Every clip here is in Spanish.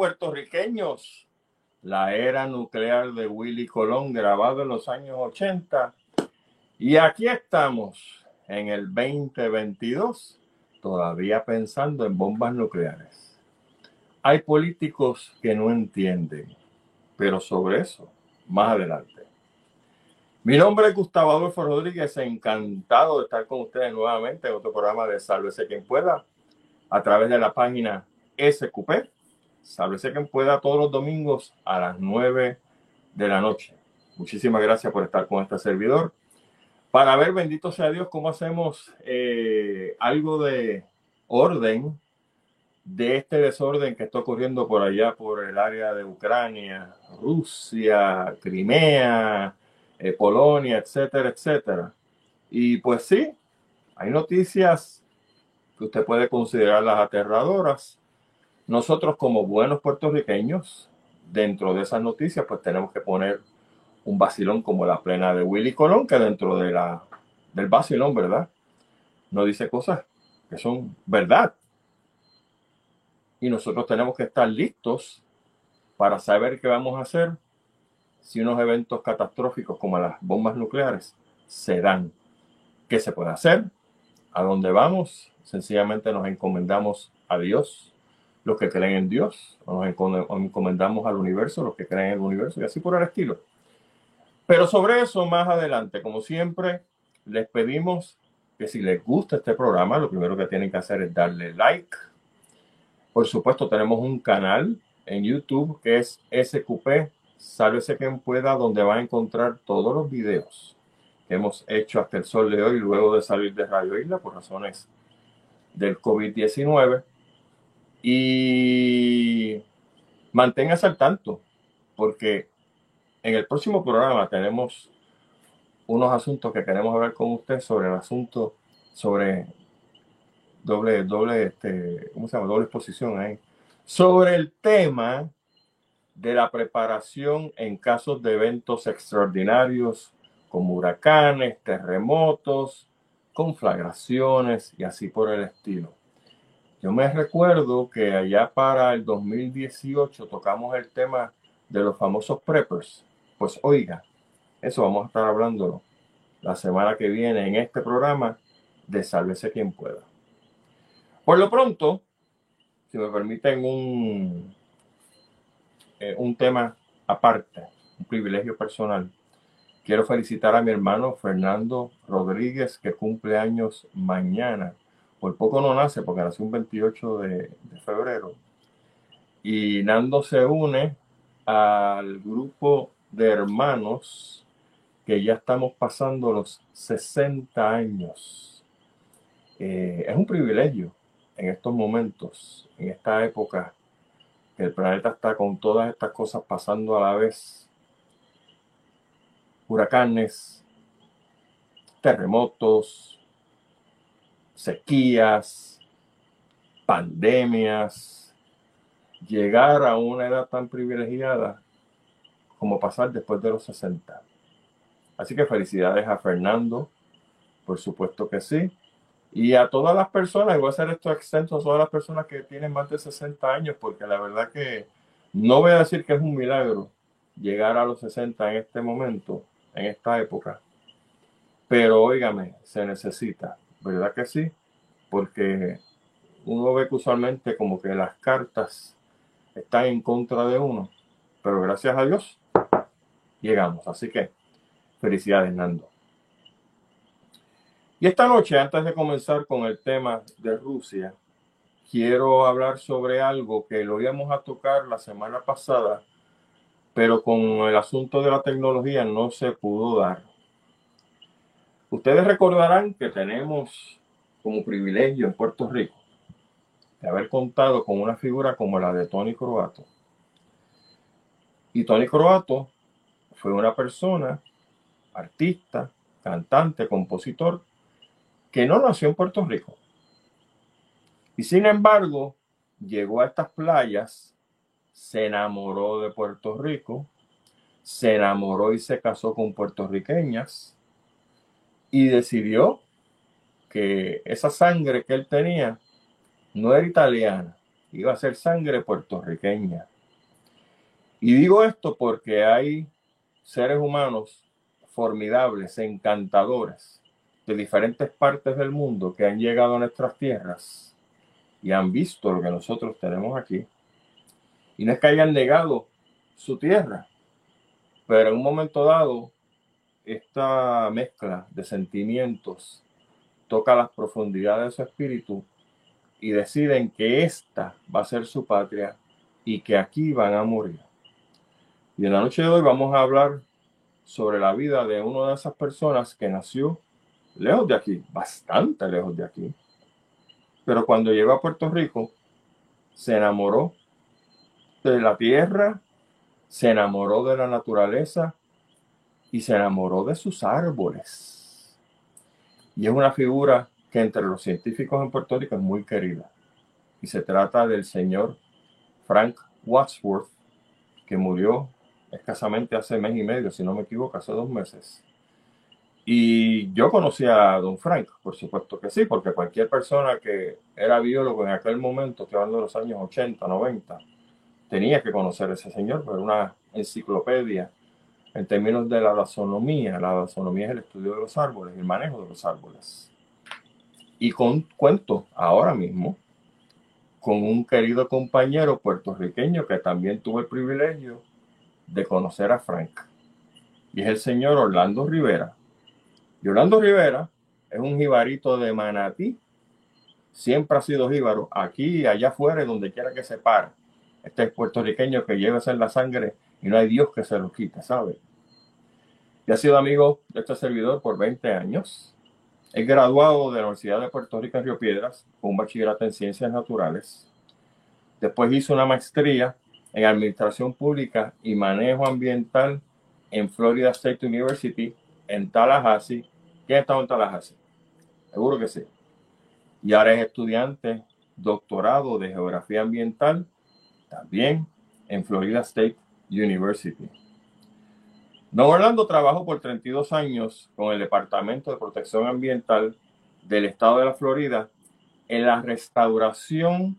puertorriqueños. La era nuclear de Willy Colón, grabado en los años 80. Y aquí estamos, en el 2022, todavía pensando en bombas nucleares. Hay políticos que no entienden, pero sobre eso, más adelante. Mi nombre es Gustavo Adolfo Rodríguez, encantado de estar con ustedes nuevamente en otro programa de Sálvese quien pueda, a través de la página SQP, Sálvese quien pueda, todos los domingos a las 9 de la noche. Muchísimas gracias por estar con este servidor. Para ver, bendito sea Dios, cómo hacemos eh, algo de orden de este desorden que está ocurriendo por allá, por el área de Ucrania, Rusia, Crimea, eh, Polonia, etcétera, etcétera. Y pues sí, hay noticias que usted puede considerarlas aterradoras. Nosotros como buenos puertorriqueños, dentro de esas noticias, pues tenemos que poner un vacilón como la plena de Willy Colón, que dentro de la, del vacilón, ¿verdad? No dice cosas que son verdad. Y nosotros tenemos que estar listos para saber qué vamos a hacer si unos eventos catastróficos como las bombas nucleares se dan. ¿Qué se puede hacer? ¿A dónde vamos? Sencillamente nos encomendamos a Dios, los que creen en Dios, nos encomendamos al universo, los que creen en el universo, y así por el estilo. Pero sobre eso más adelante, como siempre, les pedimos que si les gusta este programa, lo primero que tienen que hacer es darle like. Por supuesto, tenemos un canal en YouTube que es SQP Sálvese quien pueda, donde va a encontrar todos los videos que hemos hecho hasta el sol de hoy, luego de salir de Radio Isla por razones del COVID-19. Y manténgase al tanto, porque en el próximo programa tenemos unos asuntos que queremos hablar con usted sobre el asunto, sobre doble, doble, este, ¿cómo se llama? Doble exposición ahí. Sobre el tema de la preparación en casos de eventos extraordinarios como huracanes, terremotos, conflagraciones y así por el estilo. Yo me recuerdo que allá para el 2018 tocamos el tema de los famosos preppers. Pues oiga, eso vamos a estar hablando la semana que viene en este programa de Sálvese quien pueda. Por lo pronto, si me permiten un eh, un tema aparte, un privilegio personal. Quiero felicitar a mi hermano Fernando Rodríguez, que cumple años mañana. Por poco no nace, porque nació un 28 de, febrero. Y Nando se une al grupo de hermanos que ya estamos pasando los 60 años. Eh, es un privilegio en estos momentos, en esta época el planeta está con todas estas cosas pasando a la vez. Huracanes, terremotos, sequías, pandemias. Llegar a una edad tan privilegiada como pasar después de los 60. Así que felicidades a Fernando, por supuesto que sí. Y a todas las personas, y voy a hacer esto extenso a todas las personas que tienen más de 60 años, porque la verdad que no voy a decir que es un milagro llegar a los 60 en este momento, en esta época. Pero óigame, se necesita, ¿verdad que sí? Porque uno ve que usualmente como que las cartas están en contra de uno, pero gracias a Dios llegamos. Así que felicidades, Nando. Y esta noche, antes de comenzar con el tema de Rusia, quiero hablar sobre algo que lo íbamos a tocar la semana pasada, pero con el asunto de la tecnología no se pudo dar. Ustedes recordarán que tenemos como privilegio en Puerto Rico de haber contado con una figura como la de Tony Croato. Y Tony Croato fue una persona, artista, cantante, compositor, que no nació en Puerto Rico. Y sin embargo, llegó a estas playas, se enamoró de Puerto Rico, se enamoró y se casó con puertorriqueñas y decidió que esa sangre que él tenía no era italiana, iba a ser sangre puertorriqueña. Y digo esto porque hay seres humanos formidables, encantadores, de diferentes partes del mundo que han llegado a nuestras tierras y han visto lo que nosotros tenemos aquí. Y no es que hayan negado su tierra, pero en un momento dado, esta mezcla de sentimientos toca las profundidades de su espíritu y deciden que esta va a ser su patria y que aquí van a morir. Y en la noche de hoy vamos a hablar sobre la vida de una de esas personas que nació lejos de aquí, bastante lejos de aquí. Pero cuando llegó a Puerto Rico, se enamoró de la tierra, se enamoró de la naturaleza y se enamoró de sus árboles. Y es una figura que entre los científicos en Puerto Rico es muy querida. Y se trata del señor Frank Wadsworth, que murió escasamente hace mes y medio, si no me equivoco, hace dos meses. Y yo conocí a don Frank, por supuesto que sí, porque cualquier persona que era biólogo en aquel momento, estoy hablando de los años 80, 90, tenía que conocer a ese señor, pero una enciclopedia en términos de la taxonomía. La taxonomía es el estudio de los árboles, el manejo de los árboles. Y con, cuento ahora mismo con un querido compañero puertorriqueño que también tuvo el privilegio de conocer a Frank. Y es el señor Orlando Rivera. Y Orlando Rivera es un jibarito de Manatí. Siempre ha sido jíbaro, aquí allá afuera, donde quiera que se pare. Este es puertorriqueño que lleva en la sangre y no hay Dios que se lo quite, ¿sabe? Y ha sido amigo de este servidor por 20 años. Es graduado de la Universidad de Puerto Rico en Río Piedras con un bachillerato en Ciencias Naturales. Después hizo una maestría en Administración Pública y Manejo Ambiental en Florida State University en Tallahassee. ¿Quién ha estado en Tallahassee? Seguro que sí. Y ahora es estudiante doctorado de Geografía Ambiental también en Florida State University. Don Orlando trabajó por 32 años con el Departamento de Protección Ambiental del Estado de la Florida en la restauración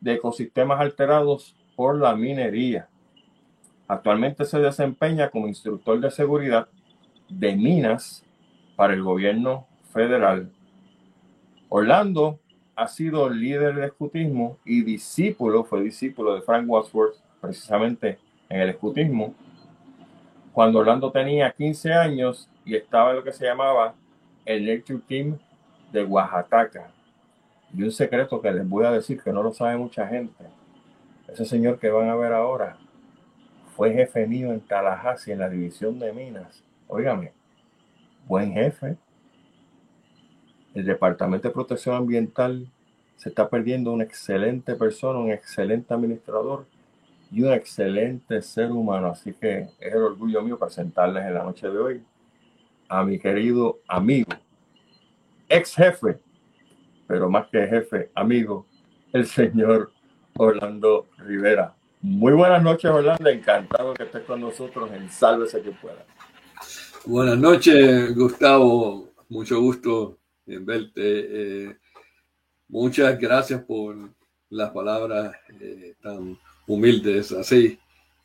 de ecosistemas alterados por la minería. Actualmente se desempeña como instructor de seguridad de minas para el gobierno federal. Orlando ha sido líder de escutismo y discípulo, fue discípulo de Frank Wadsworth, precisamente en el escutismo, cuando Orlando tenía 15 años y estaba en lo que se llamaba el Nature Team de Oaxaca. Y un secreto que les voy a decir que no lo sabe mucha gente. Ese señor que van a ver ahora fue jefe mío en Tallahassee, en la división de minas. Óigame, buen jefe. El Departamento de Protección Ambiental se está perdiendo una excelente persona, un excelente administrador y un excelente ser humano. Así que es el orgullo mío presentarles en la noche de hoy a mi querido amigo, ex jefe, pero más que jefe, amigo, el señor Orlando Rivera. Muy buenas noches, Orlando. Encantado que estés con nosotros en Sálvese que pueda. Buenas noches, Gustavo. Mucho gusto en verte. Eh, muchas gracias por las palabras eh, tan humildes así.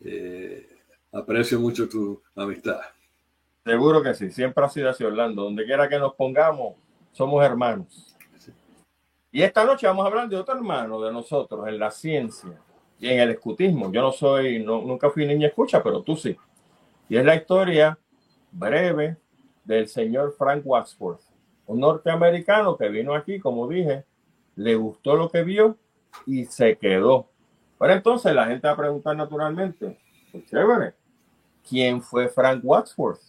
Eh, aprecio mucho tu amistad. Seguro que sí. Siempre ha sido así, Orlando. Donde quiera que nos pongamos, somos hermanos. Y esta noche vamos a hablar de otro hermano de nosotros en la ciencia y en el escutismo. Yo no soy, no, nunca fui niña escucha, pero tú sí. Y es la historia breve del señor Frank Wadsworth, un norteamericano que vino aquí, como dije, le gustó lo que vio y se quedó. Pero entonces la gente va a preguntar naturalmente, pues chévere, ¿quién fue Frank Wadsworth?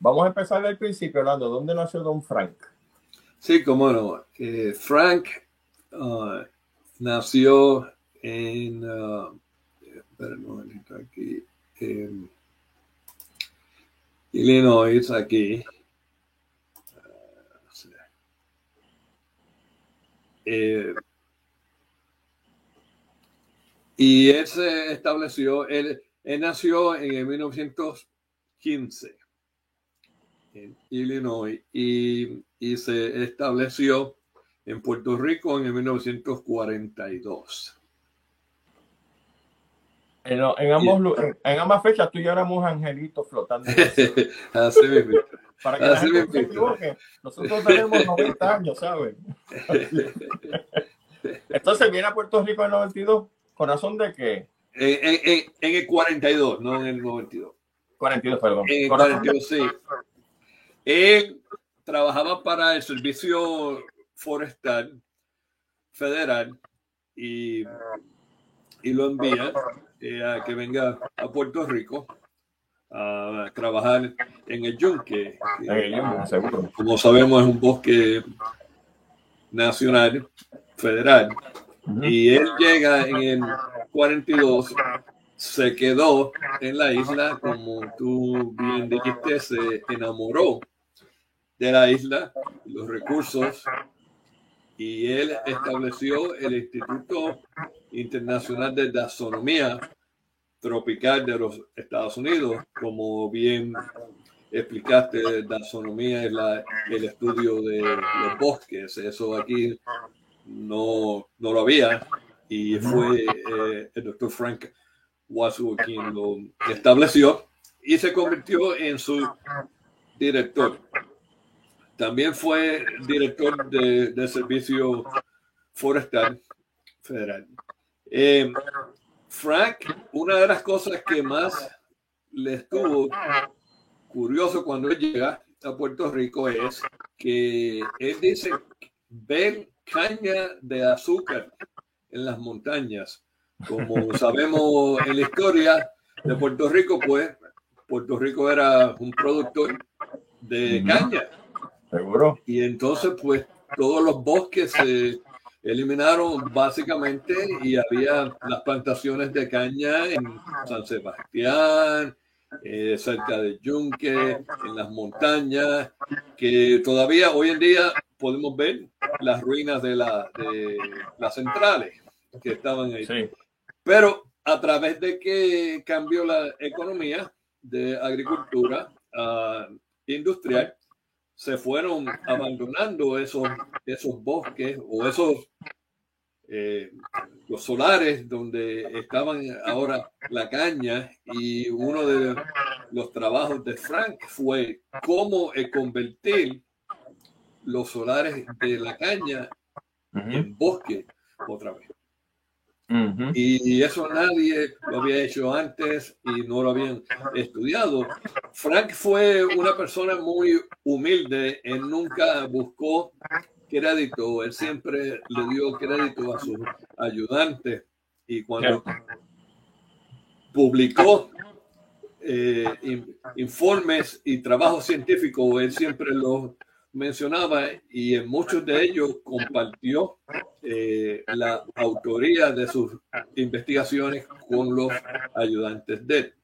Vamos a empezar del principio hablando, ¿dónde nació don Frank? Sí, cómo no. Eh, Frank uh, nació en, uh, aquí, en Illinois, aquí. Uh, eh, y él se estableció, él, él nació en 1915 en Illinois y y se estableció en Puerto Rico en 1942. En, en ambos, en, en, ambas fechas tú y yo éramos angelitos flotando. Así mismo. Para que la gente se equivoque. Nosotros tenemos 90 años, ¿sabes? Entonces viene a Puerto Rico en el 92. ¿Con razón de qué? En, en, en, el 42, no en el 92. 42, perdón. En el 42, sí. Él trabajaba para el Servicio Forestal Federal y, y lo envía eh, a que venga a Puerto Rico a trabajar en el yunque. En el yunque, seguro. Como sabemos, es un bosque nacional, federal. Y él llega en el 42, se quedó en la isla, como tú bien dijiste, se enamoró de la isla, los recursos, y él estableció el Instituto Internacional de Taxonomía Tropical de los Estados Unidos, como bien explicaste, taxonomía es la, el estudio de los bosques, eso aquí no, no lo había, y fue eh, el doctor Frank Wasu quien lo estableció y se convirtió en su director. También fue director del de Servicio Forestal Federal. Eh, Frank, una de las cosas que más le estuvo curioso cuando él llega a Puerto Rico es que él dice ver caña de azúcar en las montañas. Como sabemos en la historia de Puerto Rico, pues Puerto Rico era un productor de caña. Seguro. Y entonces, pues todos los bosques se eliminaron básicamente y había las plantaciones de caña en San Sebastián, eh, cerca de Yunque, en las montañas, que todavía hoy en día podemos ver las ruinas de, la, de las centrales que estaban ahí. Pero a través de que cambió la economía de agricultura uh, industrial, se fueron abandonando esos, esos bosques o esos eh, los solares donde estaban ahora la caña y uno de los trabajos de Frank fue cómo convertir los solares de la caña en bosque otra vez. Y eso nadie lo había hecho antes y no lo habían estudiado. Frank fue una persona muy humilde, él nunca buscó crédito, él siempre le dio crédito a sus ayudantes y cuando publicó eh, informes y trabajos científicos, él siempre los mencionaba y en muchos de ellos compartió eh, la autoría de sus investigaciones con los ayudantes de él.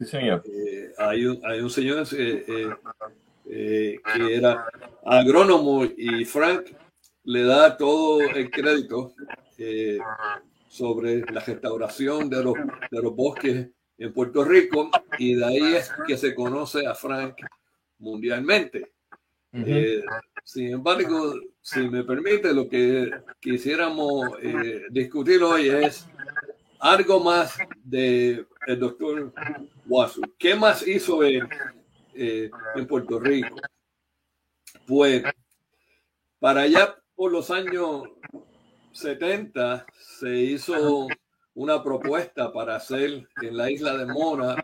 Sí, señor. Eh, hay, un, hay, un, señor eh, que era agrónomo y Frank le da todo el crédito sobre la restauración de los, de los bosques en Puerto Rico y de ahí es que se conoce a Frank mundialmente. Eh, sin embargo, si me permite, lo que quisiéramos eh, discutir hoy es algo más de el doctor Wasu. ¿Qué más hizo él eh, en Puerto Rico? Pues para allá por los años 70 se hizo una propuesta para hacer en la isla de Mona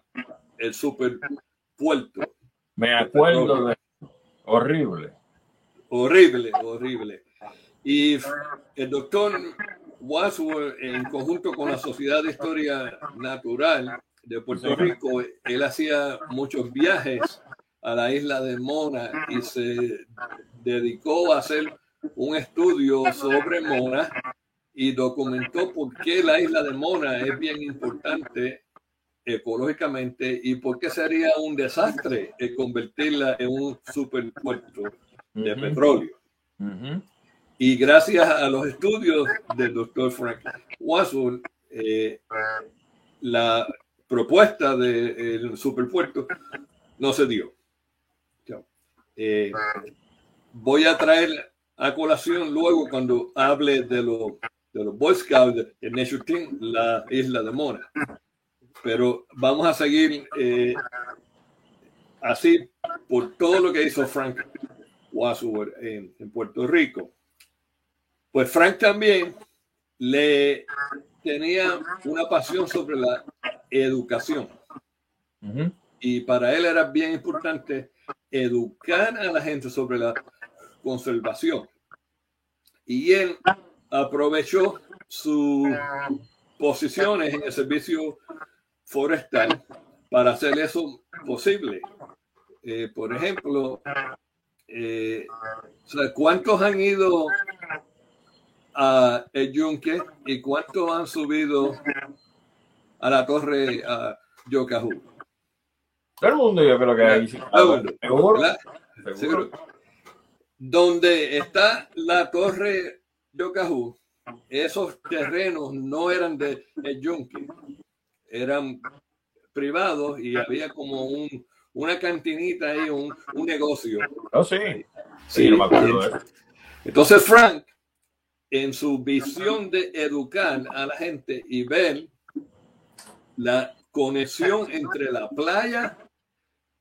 el superpuerto. Me acuerdo de Horrible. Horrible, horrible. Y el doctor Wadsworth, en conjunto con la Sociedad de Historia Natural de Puerto Rico, él hacía muchos viajes a la isla de Mona y se dedicó a hacer un estudio sobre Mona y documentó por qué la isla de Mona es bien importante ecológicamente y por qué sería un desastre convertirla en un superpuerto de petróleo. Y gracias a los estudios del doctor Frank Watson, eh, la propuesta del superpuerto no se dio. Eh, voy a traer a colación luego cuando hable de, los de los Boy Scouts de Nature Team, la isla de Mona. pero vamos a seguir eh, así por todo lo que hizo Frank Wadsworth en, Puerto Rico. Pues Frank también le tenía una pasión sobre la educación. Y para él era bien importante educar a la gente sobre la conservación. Y él aprovechó sus posiciones en el servicio forestal para hacer eso posible. Eh, por ejemplo, eh, ¿cuántos han ido a El Yunque y cuántos han subido a la torre a Yokahu? Todo el mundo yo creo que hay. ¿Seguro? Donde está la torre Yokahu, esos terrenos no eran de Yunque, eran privados y había como un, una cantinita ahí, un, un negocio. Oh, sí. Sí, no me acuerdo de Entonces Frank, en su visión de educar a la gente y ver la conexión entre la playa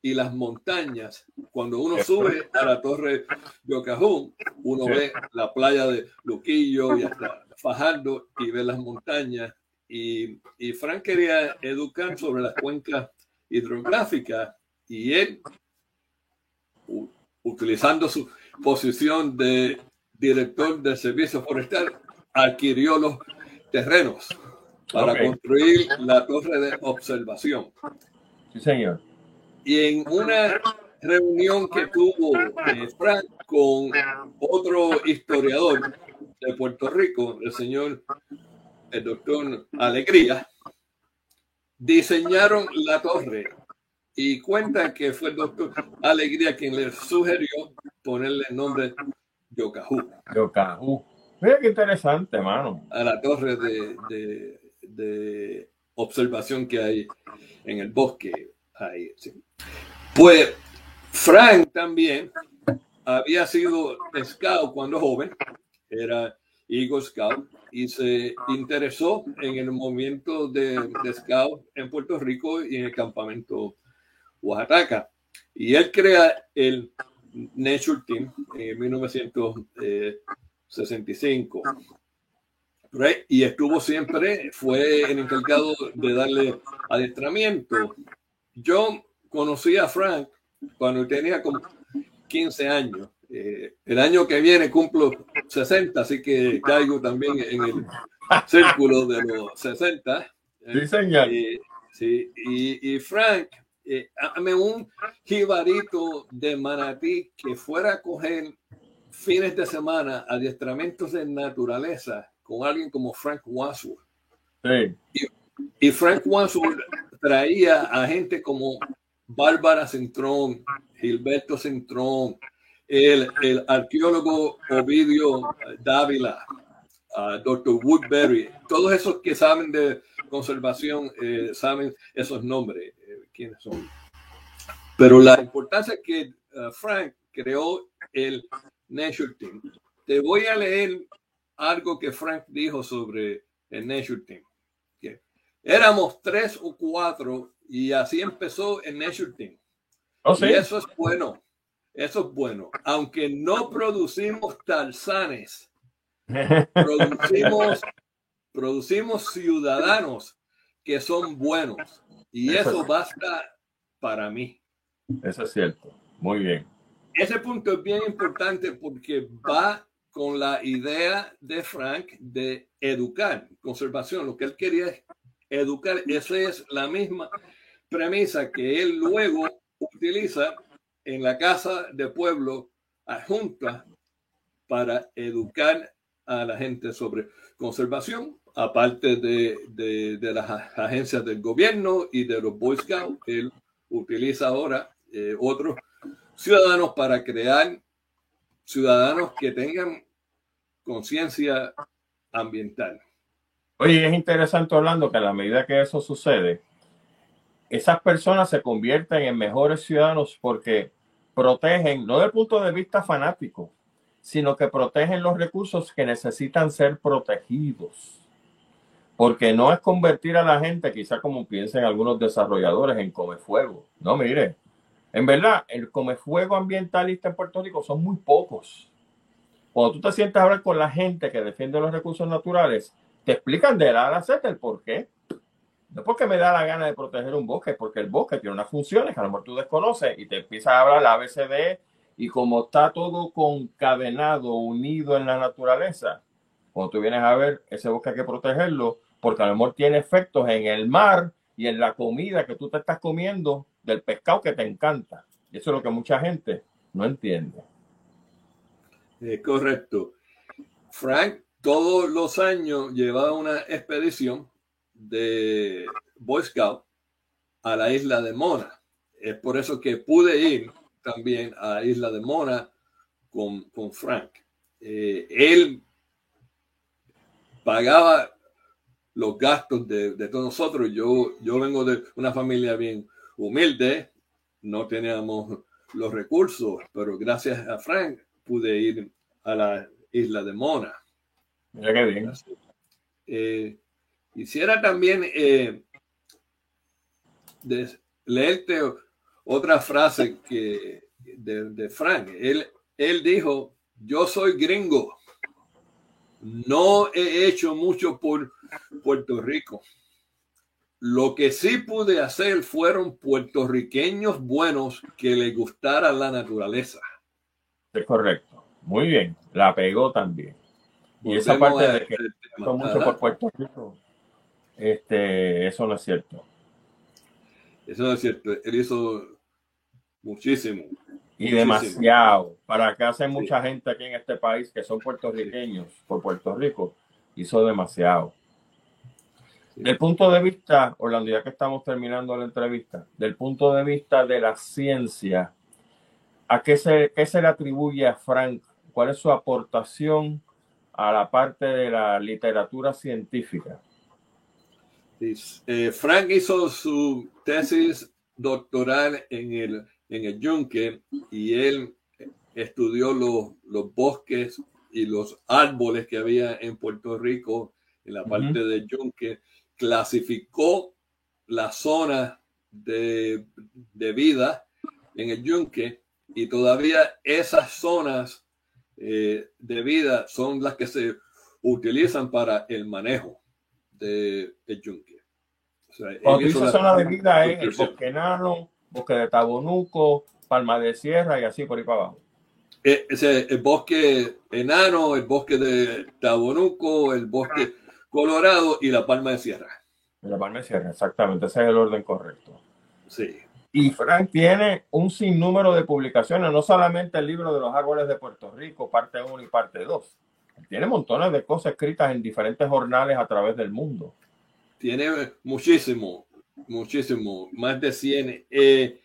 y las montañas. Cuando uno sube a la torre de Ocajún, uno ve la playa de Luquillo y hasta Fajardo y ve las montañas. Y, y Frank quería educar sobre las cuencas hidrográficas y él, utilizando su posición de director del servicio forestal, adquirió los terrenos para construir la torre de observación. Sí, señor. Y en una reunión que tuvo eh, Frank con otro historiador de Puerto Rico, el señor, el doctor Alegría, diseñaron la torre y cuenta que fue el doctor Alegría quien le sugirió ponerle el nombre Yokahu. Yokahu. Mira qué interesante, mano. A la torre de, de, de observación que hay en el bosque. Ahí, sí. Pues Frank también había sido scout cuando joven, era Eagle Scout, y se interesó en el movimiento de, scout en Puerto Rico y en el campamento Oaxaca. Y él crea el Nature Team en 1965. Y estuvo siempre, fue el encargado de darle adiestramiento. Yo conocí a Frank cuando tenía como 15 años. Eh, el año que viene cumplo 60, así que caigo también en el círculo de los 60. Sí, señor. sí, y, y Frank, eh, un jibarito de manatí que fuera a coger fines de semana adiestramientos de naturaleza con alguien como Frank Wadsworth. Sí. Y, y Frank Wadsworth traía a gente como Bárbara Centrón, Gilberto Centrón, el, el arqueólogo Ovidio Dávila, uh, Dr. Woodbury, todos esos que saben de conservación eh, saben esos nombres, eh, quiénes son. Pero la importancia que uh, Frank creó el Nature Team. Te voy a leer algo que Frank dijo sobre el Nature Team. Éramos tres o cuatro y así empezó el Nature Team. Oh, y eso es bueno. Eso es bueno. Aunque no producimos talzanes, producimos, producimos ciudadanos que son buenos. Y eso, basta para mí. Eso es cierto. Muy bien. Ese punto es bien importante porque va con la idea de Frank de educar, conservación. Lo que él quería es educar. Esa es la misma premisa que él luego utiliza en la casa de pueblo adjunta para educar a la gente sobre conservación, aparte de, de, las agencias del gobierno y de los Boy Scouts. Él utiliza ahora eh, otros ciudadanos para crear ciudadanos que tengan conciencia ambiental. Oye, es interesante hablando que a la medida que eso sucede, esas personas se convierten en mejores ciudadanos porque protegen, no desde el punto de vista fanático, sino que protegen los recursos que necesitan ser protegidos. Porque no es convertir a la gente, quizá como piensan algunos desarrolladores, en come fuego. No, mire, en verdad, el come fuego ambientalista en Puerto Rico son muy pocos. Cuando tú te sientas a hablar con la gente que defiende los recursos naturales, te explican de la a Z el por qué. No porque me da la gana de proteger un bosque, porque el bosque tiene unas funciones que a lo mejor tú desconoces y te empiezas a hablar la ABCD y como está todo concadenado, unido en la naturaleza, cuando tú vienes a ver ese bosque hay que protegerlo porque a lo mejor tiene efectos en el mar y en la comida que tú te estás comiendo del pescado que te encanta. Y eso es lo que mucha gente no entiende. Es correcto. Frank todos los años llevaba una expedición de Boy Scout a la isla de Mona. Es por eso que pude ir también a la isla de Mona con, con Frank. Eh, él pagaba los gastos de, de, todos nosotros. Yo, yo vengo de una familia bien humilde, no teníamos los recursos, pero gracias a Frank pude ir a la isla de Mona. Mira qué bien. Eh, Quisiera también eh, leerte otra frase que, de, Frank. Él, él dijo, yo soy gringo. No he hecho mucho por Puerto Rico. Lo que sí pude hacer fueron puertorriqueños buenos que les gustara la naturaleza. Es correcto. Muy bien. La pegó también. Y esa parte de que mucho por Puerto Rico este, eso no es cierto. Eso no es cierto. Él hizo muchísimo. Y demasiado. Para acá hace mucha gente aquí en este país que son puertorriqueños por Puerto Rico. Hizo demasiado. Del punto de vista, Orlando, ya que estamos terminando la entrevista, del punto de vista de la ciencia, ¿a qué se, qué se le atribuye a Frank? ¿Cuál es su aportación a la parte de la literatura científica? Eh, Frank hizo su tesis doctoral en el, en el Yunque y él estudió los, los bosques y los árboles que había en Puerto Rico, en la parte de Yunque, clasificó la zona de, de, vida en el Yunque y todavía esas zonas eh, de vida son las que se utilizan para el manejo de, de yunque. O sea, Cuando dice zona de vida es el bosque enano, bosque de Tabonuco, Palma de Sierra y así por ahí para abajo. Eh, ese, el bosque enano, el bosque de Tabonuco, el bosque colorado y la Palma de Sierra. La Palma de Sierra, exactamente, ese es el orden correcto. Sí. Y Frank tiene un sinnúmero de publicaciones, no solamente el libro de los árboles de Puerto Rico, parte 1 y parte 2 tiene montones de cosas escritas en diferentes jornales a través del mundo. Tiene muchísimo, muchísimo, más de 100. Eh,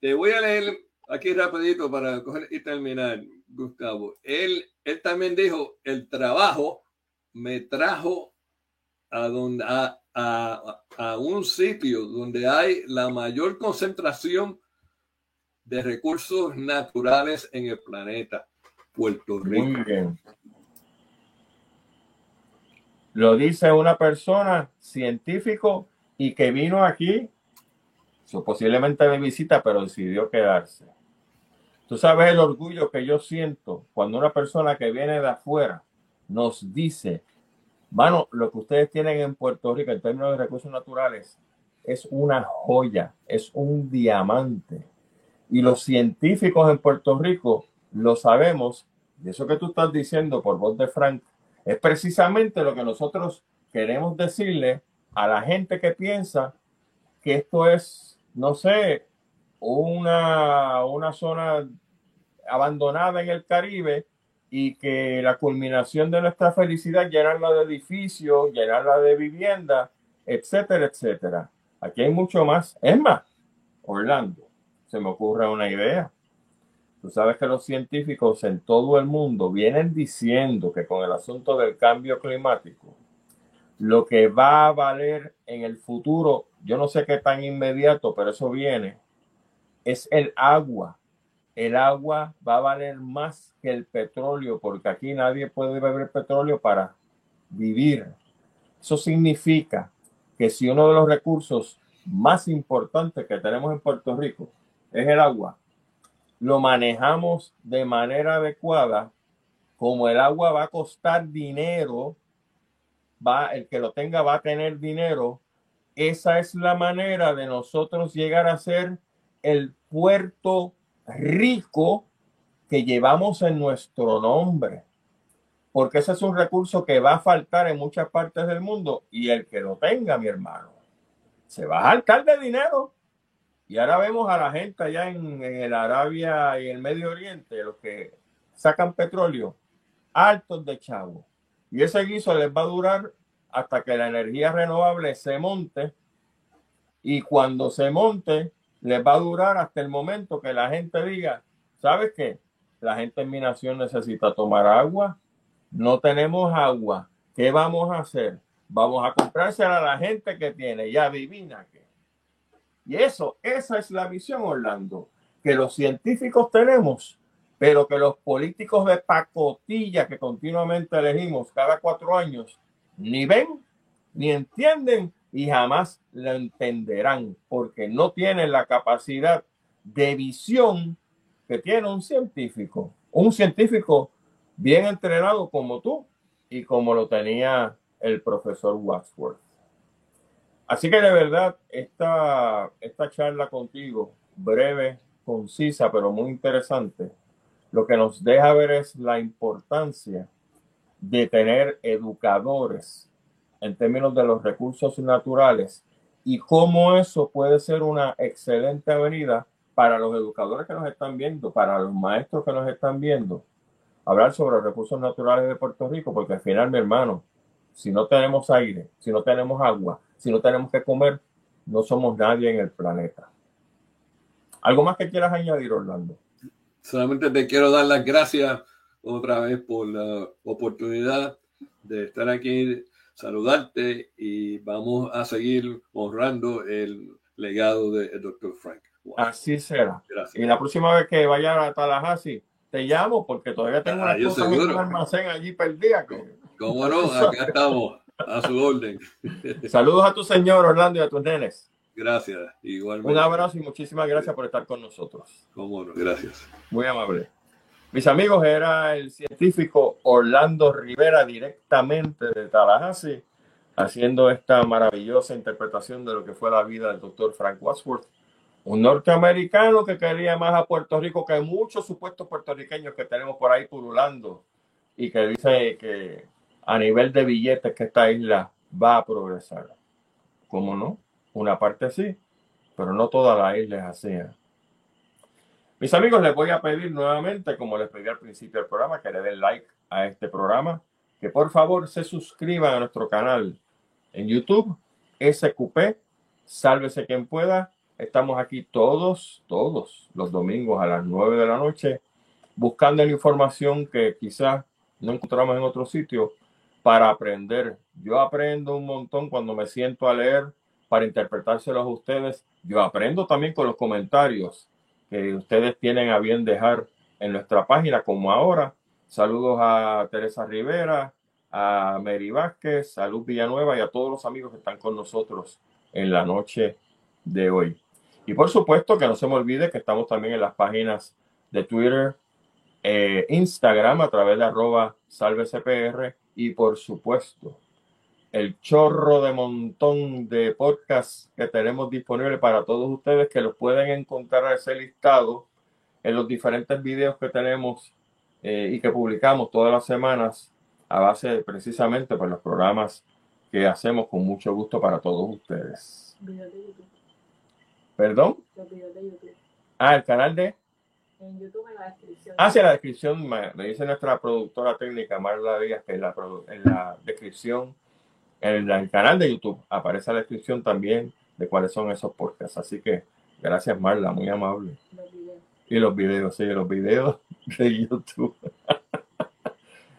te voy a leer aquí rapidito para coger y terminar, Gustavo. Él, él también dijo, el trabajo me trajo a, donde, a, a, a un sitio donde hay la mayor concentración de recursos naturales en el planeta, Puerto Rico. Muy bien. Lo dice una persona científico y que vino aquí, posiblemente de visita, pero decidió quedarse. Tú sabes el orgullo que yo siento cuando una persona que viene de afuera nos dice, mano, lo que ustedes tienen en Puerto Rico en términos de recursos naturales es una joya, es un diamante. Y los científicos en Puerto Rico lo sabemos, de eso que tú estás diciendo por voz de Frank, es precisamente lo que nosotros queremos decirle a la gente que piensa que esto es, no sé, una, una zona abandonada en el Caribe y que la culminación de nuestra felicidad llenarla de edificios, llenarla de vivienda, etcétera, etcétera. Aquí hay mucho más. Es más, Orlando, se me ocurre una idea. Tú sabes que los científicos en todo el mundo vienen diciendo que con el asunto del cambio climático, lo que va a valer en el futuro, yo no sé qué tan inmediato, pero eso viene, es el agua. El agua va a valer más que el petróleo, porque aquí nadie puede beber petróleo para vivir. Eso significa que si uno de los recursos más importantes que tenemos en Puerto Rico es el agua, lo manejamos de manera adecuada, como el agua va a costar dinero, va, el que lo tenga va a tener dinero, esa es la manera de nosotros llegar a ser el puerto rico que llevamos en nuestro nombre. Porque ese es un recurso que va a faltar en muchas partes del mundo y el que lo tenga, mi hermano, se va a saltar de dinero. Y ahora vemos a la gente allá en, en el Arabia y el Medio Oriente, los que sacan petróleo, altos de chavo. Y ese guiso les va a durar hasta que la energía renovable se monte. Y cuando se monte, les va a durar hasta el momento que la gente diga, ¿sabes qué? La gente en mi nación necesita tomar agua. No tenemos agua. ¿Qué vamos a hacer? Vamos a comprársela a la gente que tiene. Y adivina qué. Y eso, esa es la visión, Orlando, que los científicos tenemos, pero que los políticos de pacotilla que continuamente elegimos cada cuatro años ni ven, ni entienden y jamás lo entenderán porque no tienen la capacidad de visión que tiene un científico. Un científico bien entrenado como tú y como lo tenía el profesor Wadsworth. Así que de verdad, esta, esta charla contigo, breve, concisa, pero muy interesante, lo que nos deja ver es la importancia de tener educadores en términos de los recursos naturales y cómo eso puede ser una excelente avenida para los educadores que nos están viendo, para los maestros que nos están viendo, hablar sobre los recursos naturales de Puerto Rico, porque al final, mi hermano, si no tenemos aire, si no tenemos agua, si no tenemos que comer, no somos nadie en el planeta. ¿Algo más que quieras añadir, Orlando? Solamente te quiero dar las gracias otra vez por la oportunidad de estar aquí, saludarte y vamos a seguir honrando el legado del doctor Frank. Así será. Gracias. Y la próxima vez que vaya a Tallahassee, te llamo porque todavía tengo ah, una cosa en un almacén allí perdida. Que... ¿Cómo no? Acá estamos, a su orden. Saludos a tu señor Orlando y a tus nenes. Gracias, igualmente. Un abrazo y muchísimas gracias por estar con nosotros. Cómo no, gracias. Muy amable. Mis amigos, era el científico Orlando Rivera directamente de Tallahassee, haciendo esta maravillosa interpretación de lo que fue la vida del doctor Frank Wadsworth, un norteamericano que quería más a Puerto Rico que muchos supuestos puertorriqueños que tenemos por ahí pululando y que dice que a nivel de billetes que esta isla va a progresar. ¿Cómo no? Una parte sí, pero no toda la isla es así. ¿eh? Mis amigos, les voy a pedir nuevamente, como les pedí al principio del programa, que le den like a este programa, que por favor se suscriban a nuestro canal en YouTube, SQP, sálvese quien pueda. Estamos aquí todos, todos los domingos a las 9 de la noche, buscando la información que quizás no encontramos en otro sitio para aprender. Yo aprendo un montón cuando me siento a leer para interpretárselos a ustedes. Yo aprendo también con los comentarios que ustedes tienen a bien dejar en nuestra página, como ahora. Saludos a Teresa Rivera, a Mary Vázquez, a Luz Villanueva y a todos los amigos que están con nosotros en la noche de hoy. Y por supuesto que no se me olvide que estamos también en las páginas de Twitter, eh, Instagram a través de arroba salvecpr y por supuesto el chorro de montón de podcasts que tenemos disponibles para todos ustedes que los pueden encontrar a ese listado en los diferentes videos que tenemos eh, y que publicamos todas las semanas a base de, precisamente por pues, los programas que hacemos con mucho gusto para todos ustedes. ¿Perdón? Ah, el canal de... En YouTube en la descripción. Ah, sí, en la descripción me, dice nuestra productora técnica Marla Díaz que en la, en la descripción en el canal de YouTube aparece la descripción también de cuáles son esos podcasts. Así que gracias Marla, muy amable. y los videos, sí, los videos de YouTube.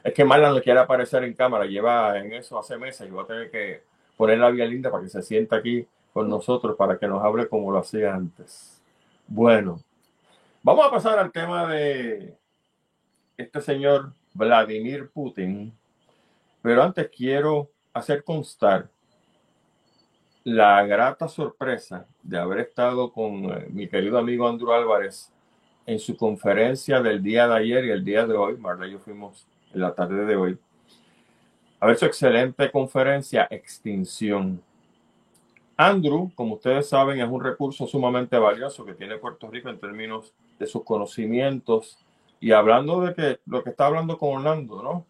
es que Marla no quiere aparecer en cámara, lleva en eso hace meses y voy a tener que poner la vía linda para que se sienta aquí con nosotros para que nos hable como lo hacía antes. Bueno, vamos a pasar al tema de este señor Vladimir Putin, pero antes quiero hacer constar la grata sorpresa de haber estado con eh, mi querido amigo Andrew Álvarez en su conferencia del día de ayer y el día de hoy. Marla y yo fuimos en la tarde de hoy. A ver su excelente conferencia Extinción. Andrew, como ustedes saben, es un recurso sumamente valioso que tiene Puerto Rico en términos de sus conocimientos. Y hablando de que lo que está hablando con Orlando, ¿no?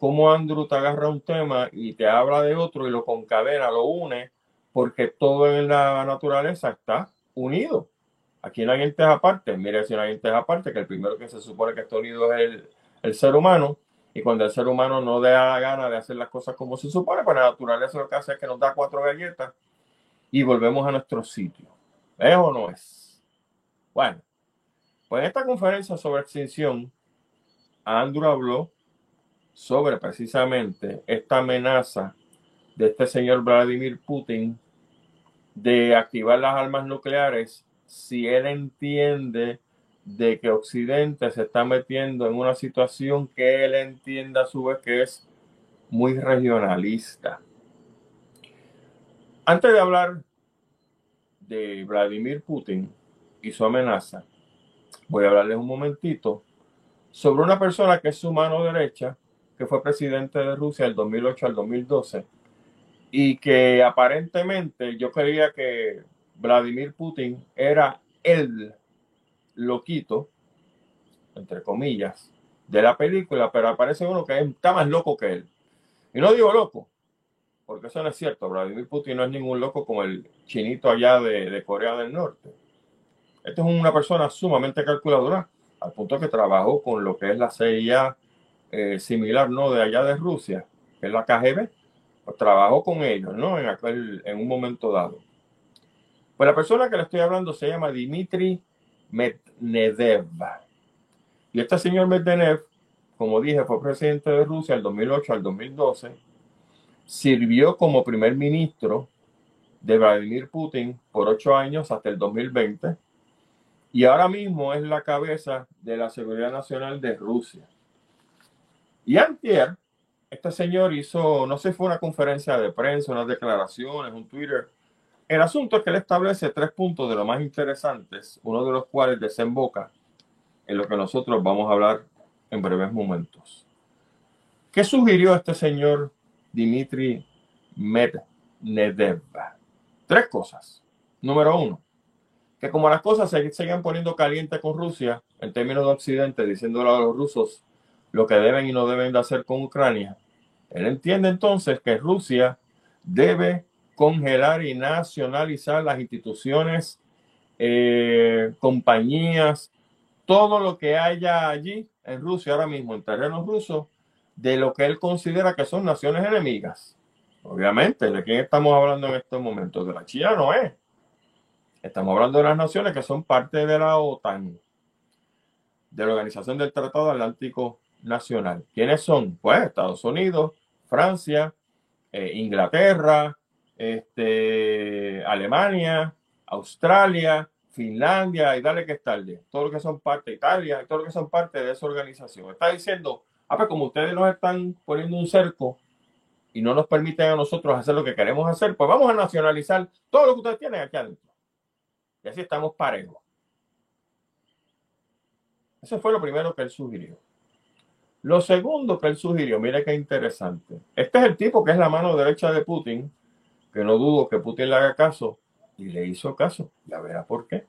Cómo Andrew te agarra un tema y te habla de otro y lo concadena, lo une porque todo en la naturaleza está unido. Aquí no hay entes aparte. Mire, si no hay entes aparte, que el primero que se supone que está unido es el, el ser humano. Y cuando el ser humano no da la gana de hacer las cosas como se supone, pues la naturaleza lo que hace es que nos da cuatro galletas y volvemos a nuestro sitio. ¿Es o no es? Bueno, pues en esta conferencia sobre extinción, Andrew habló sobre precisamente esta amenaza de este señor Vladimir Putin de activar las armas nucleares si él entiende de que Occidente se está metiendo en una situación que él entienda a su vez que es muy regionalista. Antes de hablar de Vladimir Putin y su amenaza, voy a hablarles un momentito sobre una persona que es su mano derecha, que fue presidente de Rusia del 2008 al 2012 y que aparentemente yo creía que Vladimir Putin era el loquito, entre comillas, de la película, pero aparece uno que está más loco que él. Y no digo loco, porque eso no es cierto. Vladimir Putin no es ningún loco como el chinito allá de, Corea del Norte. Este es una persona sumamente calculadora, al punto que trabajó con lo que es la CIA eh, similar, ¿no? De allá de Rusia, que es la KGB pues, trabajó con ellos, ¿no? En, aquel, en un momento dado. Pues la persona que le estoy hablando se llama Dimitri Medvedev. Y este señor Medvedev, como dije, fue presidente de Rusia del 2008 al 2012. Sirvió como primer ministro de Vladimir Putin por ocho años hasta el 2020. Y ahora mismo es la cabeza de la Seguridad Nacional de Rusia. Y antier, este señor hizo, no sé, fue una conferencia de prensa, unas declaraciones, un Twitter. El asunto es que él establece tres puntos de los más interesantes, uno de los cuales desemboca en lo que nosotros vamos a hablar en breves momentos. ¿Qué sugirió este señor Dimitri Medvedev? Tres cosas. Número uno, que como las cosas se siguen poniendo calientes con Rusia, en términos de Occidente, diciéndole a los rusos lo que deben y no deben de hacer con Ucrania. Él entiende entonces que Rusia debe congelar y nacionalizar las instituciones, eh, compañías, todo lo que haya allí en Rusia ahora mismo, en terreno ruso, de lo que él considera que son naciones enemigas. Obviamente, ¿de quién estamos hablando en estos momentos? De la China no es. Estamos hablando de las naciones que son parte de la OTAN, de la Organización del Tratado Atlántico nacional. ¿Quiénes son? Pues Estados Unidos, Francia, eh, Inglaterra, este, Alemania, Australia, Finlandia y dale que es tarde. Todo lo que son parte de Italia, todo lo que son parte de esa organización. Está diciendo, ah, pues como ustedes nos están poniendo un cerco y no nos permiten a nosotros hacer lo que queremos hacer, pues vamos a nacionalizar todo lo que ustedes tienen aquí adentro. Y así estamos parejos. Eso fue lo primero que él sugirió. Lo segundo que él sugirió, mire qué interesante. Este es el tipo que es la mano derecha de Putin, que no dudo que Putin le haga caso, y le hizo caso. Ya verá por qué.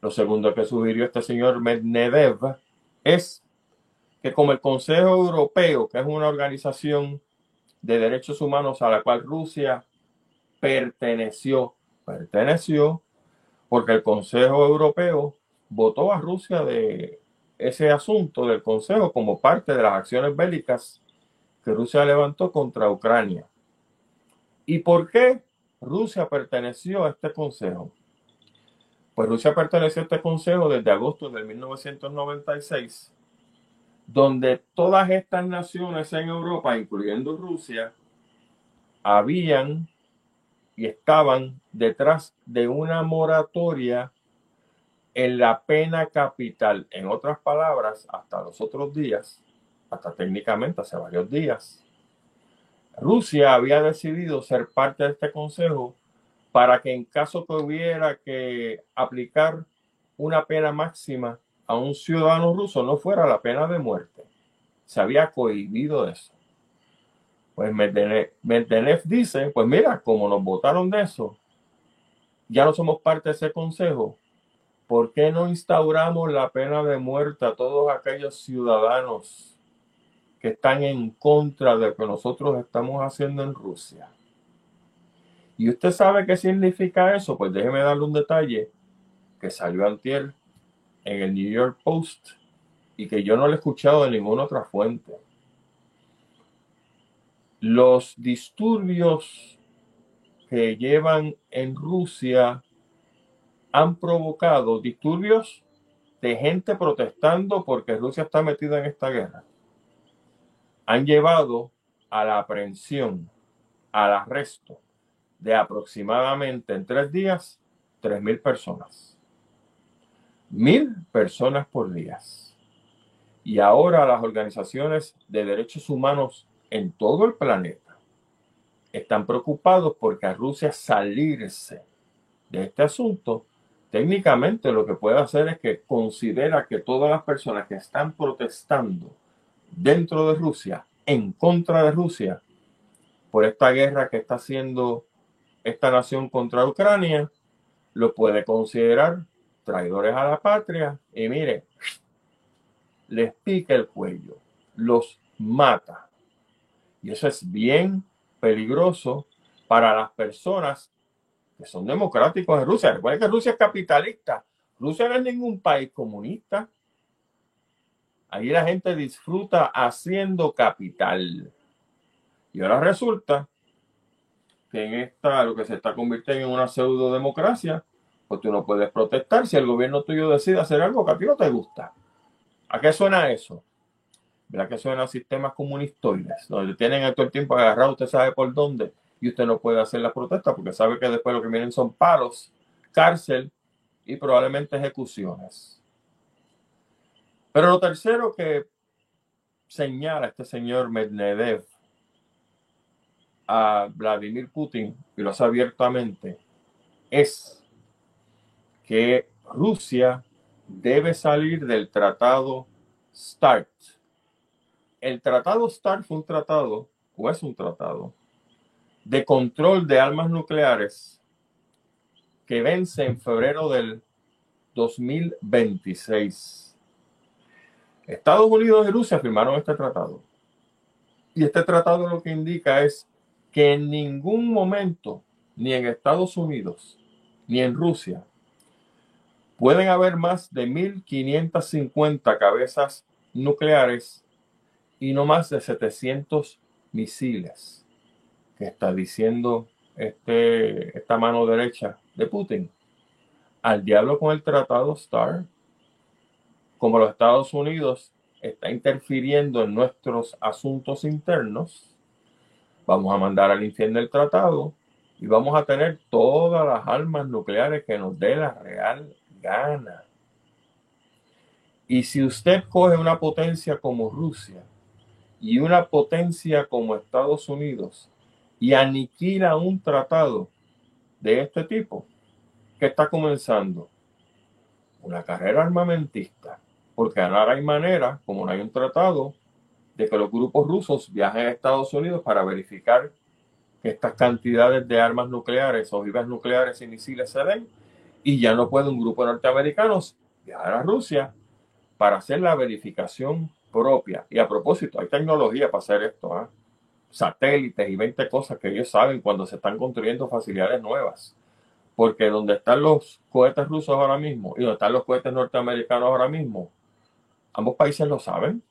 Lo segundo que sugirió este señor Medvedev es que como el Consejo Europeo, que es una organización de derechos humanos a la cual Rusia perteneció, perteneció, porque el Consejo Europeo votó a Rusia de ese asunto del Consejo como parte de las acciones bélicas que Rusia levantó contra Ucrania. ¿Y por qué Rusia perteneció a este Consejo? Pues Rusia perteneció a este Consejo desde agosto de 1996, donde todas estas naciones en Europa, incluyendo Rusia, habían y estaban detrás de una moratoria en la pena capital. En otras palabras, hasta los otros días, hasta técnicamente hace varios días, Rusia había decidido ser parte de este consejo para que en caso que hubiera que aplicar una pena máxima a un ciudadano ruso no fuera la pena de muerte. Se había cohibido eso. Pues Medvedev dice, pues mira, como nos votaron de eso, ya no somos parte de ese consejo, ¿por qué no instauramos la pena de muerte a todos aquellos ciudadanos que están en contra de lo que nosotros estamos haciendo en Rusia? ¿Y usted sabe qué significa eso? Pues déjeme darle un detalle que salió antier en el New York Post y que yo no lo he escuchado de ninguna otra fuente. Los disturbios que llevan en Rusia han provocado disturbios de gente protestando porque Rusia está metida en esta guerra. Han llevado a la aprehensión, al arresto de aproximadamente en tres días, tres mil personas. Mil personas por día. Y ahora las organizaciones de derechos humanos en todo el planeta están preocupados porque a Rusia salirse de este asunto, técnicamente lo que puede hacer es que considera que todas las personas que están protestando dentro de Rusia, en contra de Rusia, por esta guerra que está haciendo esta nación contra Ucrania, lo puede considerar traidores a la patria y mire, les pica el cuello, los mata. Y eso es bien peligroso para las personas que son democráticos en Rusia. Recuerden que Rusia es capitalista. Rusia no es ningún país comunista. Ahí la gente disfruta haciendo capital. Y ahora resulta que en esta, lo que se está convirtiendo en una pseudo democracia, pues tú no puedes protestar si el gobierno tuyo decide hacer algo que a ti no te gusta. ¿A qué suena eso? ¿Verdad que suena a sistemas comunistoides? Donde tienen todo el tiempo agarrado, usted sabe por dónde, y usted no puede hacer la protesta porque sabe que después lo que vienen son palos, cárcel y probablemente ejecuciones. Pero lo tercero que señala este señor Medvedev a Vladimir Putin, y lo hace abiertamente, es que Rusia debe salir del tratado START. El tratado START fue un tratado, o es un tratado, de control de armas nucleares que vence en febrero del 2026. Estados Unidos y Rusia firmaron este tratado. Y este tratado lo que indica es que en ningún momento, ni en Estados Unidos, ni en Rusia, pueden haber más de 1.550 cabezas nucleares y no más de 700 misiles, que está diciendo este, esta mano derecha de Putin. Al diablo con el tratado STAR, como los Estados Unidos está interfiriendo en nuestros asuntos internos, vamos a mandar al infierno el tratado y vamos a tener todas las armas nucleares que nos dé la real gana. Y si usted coge una potencia como Rusia y una potencia como Estados Unidos y aniquila un tratado de este tipo, que está comenzando? Una carrera armamentista. Porque ahora hay manera, como no hay un tratado, de que los grupos rusos viajen a Estados Unidos para verificar que estas cantidades de armas nucleares, ojivas nucleares y misiles se den, y ya no puede un grupo de norteamericanos viajar a Rusia para hacer la verificación propia. Y a propósito, hay tecnología para hacer esto, ¿ah? Satélites y 20 cosas que ellos saben cuando se están construyendo facilidades nuevas. Porque donde están los cohetes rusos ahora mismo y donde están los cohetes norteamericanos ahora mismo, ambos países lo saben.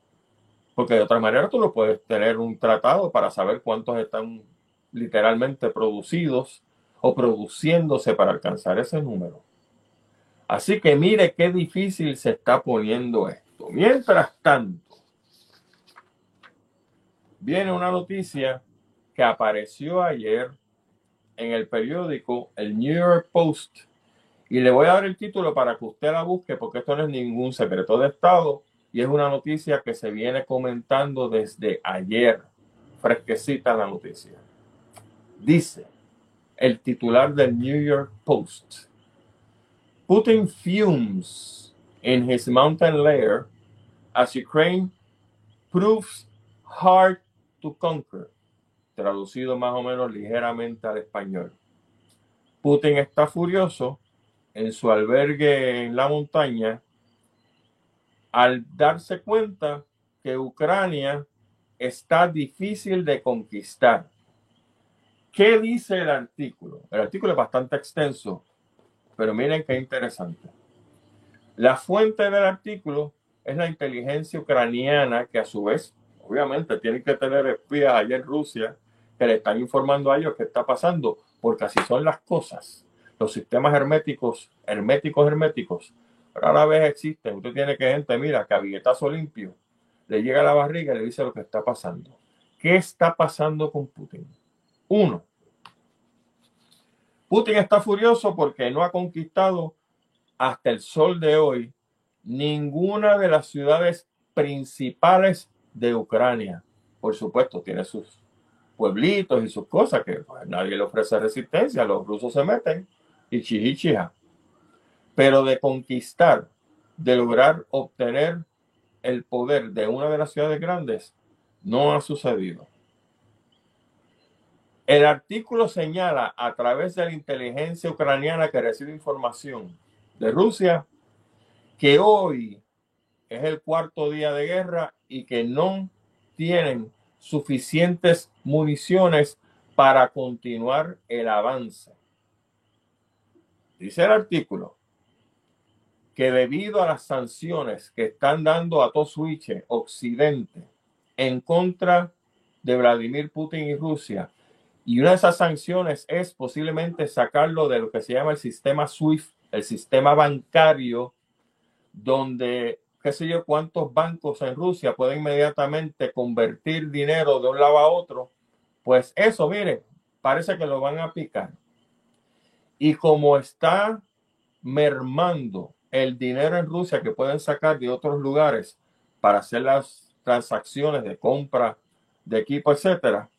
Porque de otra manera tú no puedes tener un tratado para saber cuántos están literalmente producidos o produciéndose para alcanzar ese número. Así que mire qué difícil se está poniendo esto. Mientras tanto, viene una noticia que apareció ayer en el periódico, el New York Post, y le voy a dar el título para que usted la busque, porque esto no es ningún secreto de Estado y es una noticia que se viene comentando desde ayer fresquecita la noticia. Dice el titular del New York Post. Putin fumes in his mountain lair as Ukraine proves hard to conquer. Traducido más o menos ligeramente al español. Putin está furioso en su albergue en la montaña al darse cuenta que Ucrania está difícil de conquistar. ¿Qué dice el artículo? El artículo es bastante extenso, pero miren qué interesante. La fuente del artículo es la inteligencia ucraniana que a su vez, obviamente, tiene que tener espías allá en Rusia que le están informando a ellos qué está pasando, porque así son las cosas. Los sistemas herméticos, herméticos, herméticos, rara vez existen. Usted tiene que gente, mira, que a billetazo limpio le llega a la barriga y le dice lo que está pasando. ¿Qué está pasando con Putin? Uno, Putin está furioso porque no ha conquistado hasta el sol de hoy ninguna de las ciudades principales de Ucrania. Por supuesto, tiene sus pueblitos y sus cosas que pues, nadie le ofrece resistencia, los rusos se meten y chihichija. Pero de conquistar, de lograr obtener el poder de una de las ciudades grandes, no ha sucedido. El artículo señala a través de la inteligencia ucraniana que recibe información de Rusia que hoy es el cuarto día de guerra y que no tienen suficientes municiones para continuar el avance. Dice el artículo que debido a las sanciones que están dando a todo switch Occidente en contra de Vladimir Putin y Rusia, y una de esas sanciones es posiblemente sacarlo de lo que se llama el sistema SWIFT, el sistema bancario, donde qué sé yo cuántos bancos en Rusia pueden inmediatamente convertir dinero de un lado a otro. Pues eso, miren, parece que lo van a picar. Y como está mermando el dinero en Rusia que pueden sacar de otros lugares para hacer las transacciones de compra de equipo, etcétera,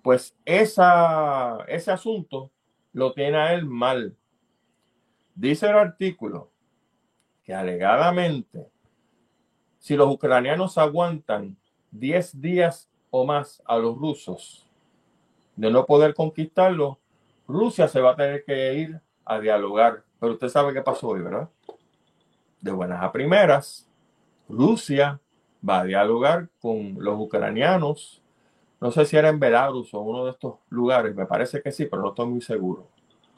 pues esa, ese asunto lo tiene a él mal. Dice el artículo que alegadamente, si los ucranianos aguantan 10 días o más a los rusos de no poder conquistarlo, Rusia se va a tener que ir a dialogar. Pero usted sabe qué pasó hoy, ¿verdad? De buenas a primeras, Rusia va a dialogar con los ucranianos no sé si era en Belarus o uno de estos lugares, me parece que sí, pero no estoy muy seguro.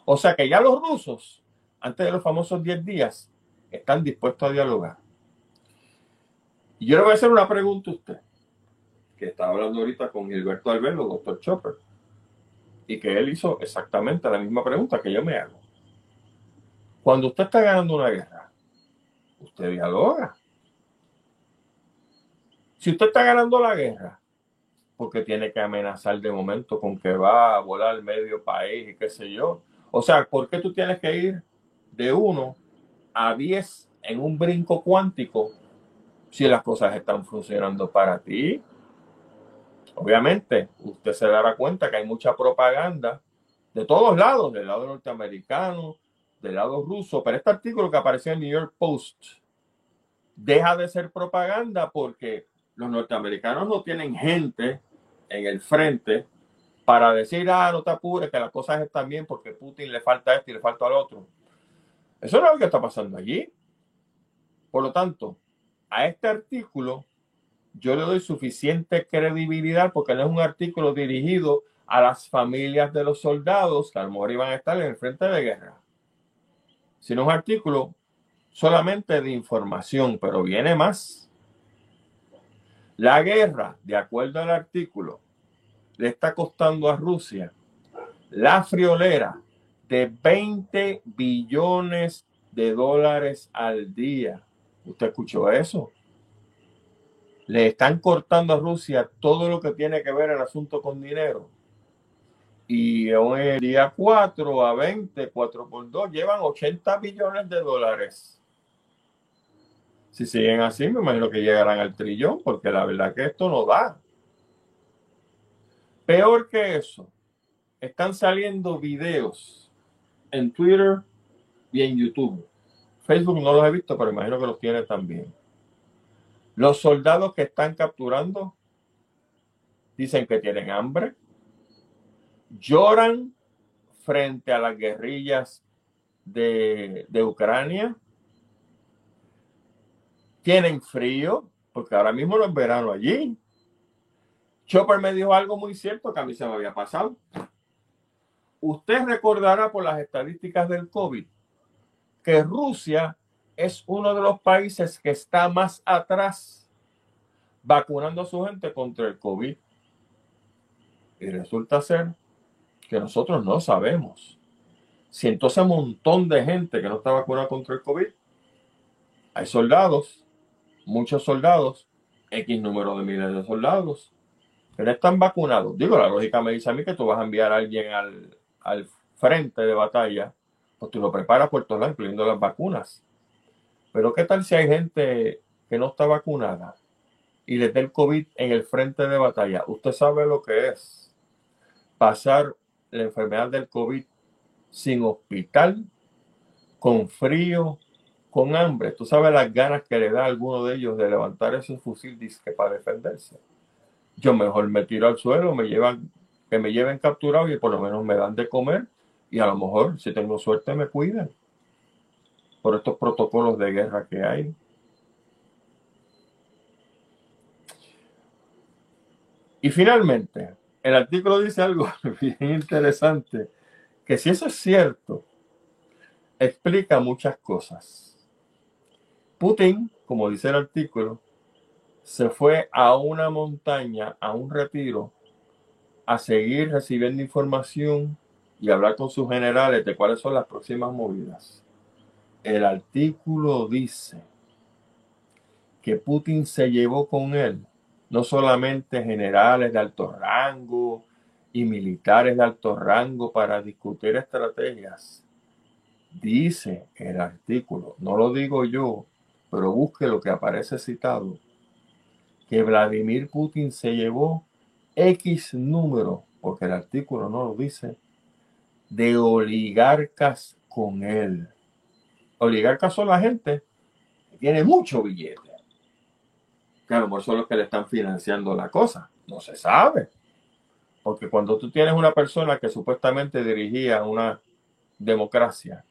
O sea que ya los rusos, antes de los famosos 10 días, están dispuestos a dialogar. Y yo le voy a hacer una pregunta a usted, que estaba hablando ahorita con Gilberto Albelo, doctor Chopper, y que él hizo exactamente la misma pregunta que yo me hago. Cuando usted está ganando una guerra, usted dialoga. Si usted está ganando la guerra, porque tiene que amenazar de momento con que va a volar medio país y qué sé yo. O sea, ¿por qué tú tienes que ir de 1 a 10 en un brinco cuántico si las cosas están funcionando para ti? Obviamente, usted se dará cuenta que hay mucha propaganda de todos lados, del lado norteamericano, del lado ruso, pero este artículo que apareció en New York Post deja de ser propaganda porque los norteamericanos no tienen gente en el frente para decir, ah, no te apures, que las cosas están bien porque Putin le falta esto y le falta al otro. Eso no es lo que está pasando allí. Por lo tanto, a este artículo yo le doy suficiente credibilidad porque no es un artículo dirigido a las familias de los soldados que a lo mejor iban a estar en el frente de guerra, sino un artículo solamente de información, pero viene más. La guerra, de acuerdo al artículo, le está costando a Rusia la friolera de 20 billones de dólares al día. ¿Usted escuchó eso? Le están cortando a Rusia todo lo que tiene que ver el asunto con dinero. Y en el día 4 a 20, 4 por 2, llevan 80 billones de dólares. Si siguen así, me imagino que llegarán al trillón, porque la verdad que esto no da. Peor que eso, están saliendo videos en Twitter y en YouTube. Facebook no los he visto, pero imagino que los tiene también. Los soldados que están capturando dicen que tienen hambre, lloran frente a las guerrillas de, de Ucrania, tienen frío, porque ahora mismo no es verano allí. Chopper me dijo algo muy cierto que a mí se me había pasado. Usted recordará por las estadísticas del COVID que Rusia es uno de los países que está más atrás vacunando a su gente contra el COVID. Y resulta ser que nosotros no sabemos si entonces un montón de gente que no está vacunada contra el COVID, hay soldados, muchos soldados, X número de miles de soldados, que no están vacunados. Digo, la lógica me dice a mí que tú vas a enviar a alguien al, al frente de batalla, pues tú lo preparas por todos lados, incluyendo las vacunas. Pero ¿qué tal si hay gente que no está vacunada y le da el COVID en el frente de batalla? Usted sabe lo que es pasar la enfermedad del COVID sin hospital, con frío, con hambre. Tú sabes las ganas que le da a alguno de ellos de levantar ese fusil disque para defenderse. Yo mejor me tiro al suelo, me llevan, que me lleven capturado y por lo menos me dan de comer y a lo mejor, si tengo suerte, me cuidan por estos protocolos de guerra que hay. Y finalmente, el artículo dice algo bien interesante, que si eso es cierto, explica muchas cosas. Putin, como dice el artículo, se fue a una montaña, a un retiro, a seguir recibiendo información y hablar con sus generales de cuáles son las próximas movidas. El artículo dice que Putin se llevó con él no solamente generales de alto rango y militares de alto rango para discutir estrategias. Dice el artículo, no lo digo yo, pero busque lo que aparece citado, que Vladimir Putin se llevó X número, porque el artículo no lo dice, de oligarcas con él. Oligarcas son la gente que tiene mucho billete. Lo mejor son los que le están financiando la cosa. No se sabe. Porque cuando tú tienes una persona que supuestamente dirigía una democracia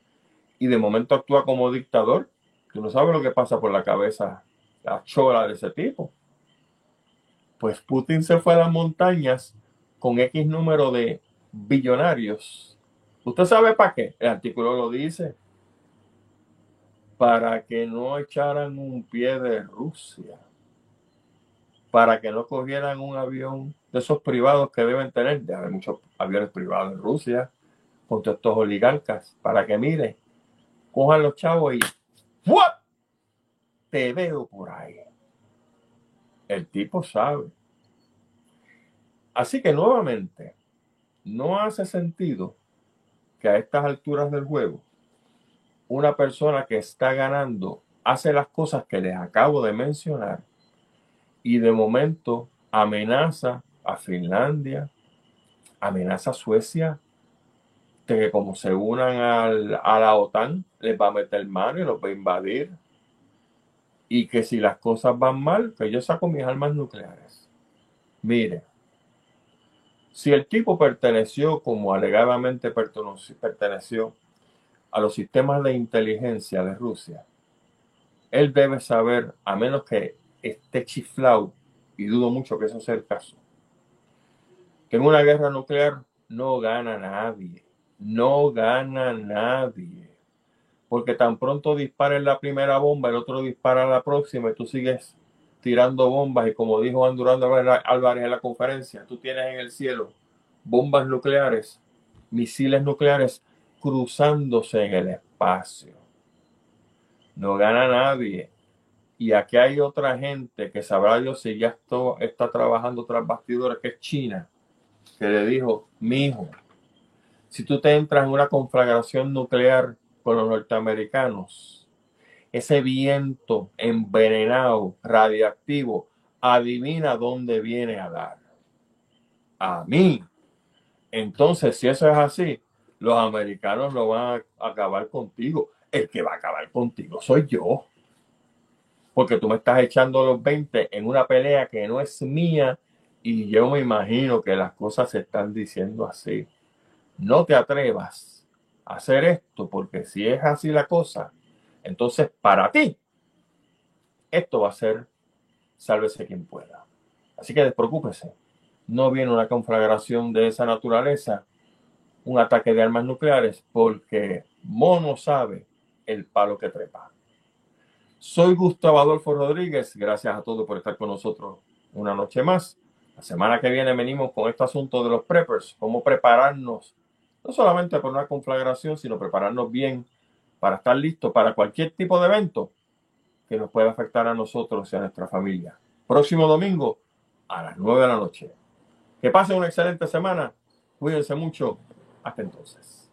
y de momento actúa como dictador, tú no sabes lo que pasa por la cabeza, la chola de ese tipo. Pues Putin se fue a las montañas con X número de billonarios ¿Usted sabe para qué? El artículo lo dice. Para que no echaran un pie de Rusia. Para que no cogieran un avión de esos privados que deben tener. Ya hay muchos aviones privados en Rusia. Contra estos oligarcas. Para que mire, cojan los chavos y ¡What! te veo por ahí. El tipo sabe. Así que nuevamente, no hace sentido que a estas alturas del juego, una persona que está ganando hace las cosas que les acabo de mencionar y de momento amenaza a Finlandia, amenaza a Suecia, de que como se unan a la OTAN, les va a meter mano y los va a invadir. Y que si las cosas van mal, que yo saco mis armas nucleares. Mire, si el tipo perteneció, como alegadamente perteneció, a los sistemas de inteligencia de Rusia, él debe saber, a menos que esté chiflado, y dudo mucho que eso sea el caso, que en una guerra nuclear no gana nadie, no gana nadie. Porque tan pronto disparen la primera bomba, el otro dispara la próxima y tú sigues tirando bombas y como dijo Andurando Álvarez en la conferencia, tú tienes en el cielo bombas nucleares, misiles nucleares cruzándose en el espacio. No gana nadie. Y aquí hay otra gente que sabrá Dios si ya está trabajando tras bastidores, que es China, que le dijo, mi hijo, si tú te entras en una conflagración nuclear con los norteamericanos, ese viento envenenado, radiactivo, adivina dónde viene a dar. a mí. Entonces, si eso es así, los americanos no van a acabar contigo. El que va a acabar contigo soy yo. Porque tú me estás echando los 20 en una pelea que no es mía y yo me imagino que las cosas se están diciendo así. No te atrevas hacer esto porque si es así la cosa, entonces para ti esto va a ser sálvese quien pueda. Así que despreocúpese. No viene una conflagración de esa naturaleza, un ataque de armas nucleares, porque Mono sabe el palo que trepa. Soy Gustavo Adolfo Rodríguez. Gracias a todos por estar con nosotros una noche más. La semana que viene venimos con este asunto de los preppers, cómo prepararnos, no solamente para una conflagración, sino prepararnos bien para estar listos para cualquier tipo de evento que nos pueda afectar a nosotros y a nuestra familia. Próximo domingo a las 9 de la noche. Que pasen una excelente semana. Cuídense mucho. Hasta entonces.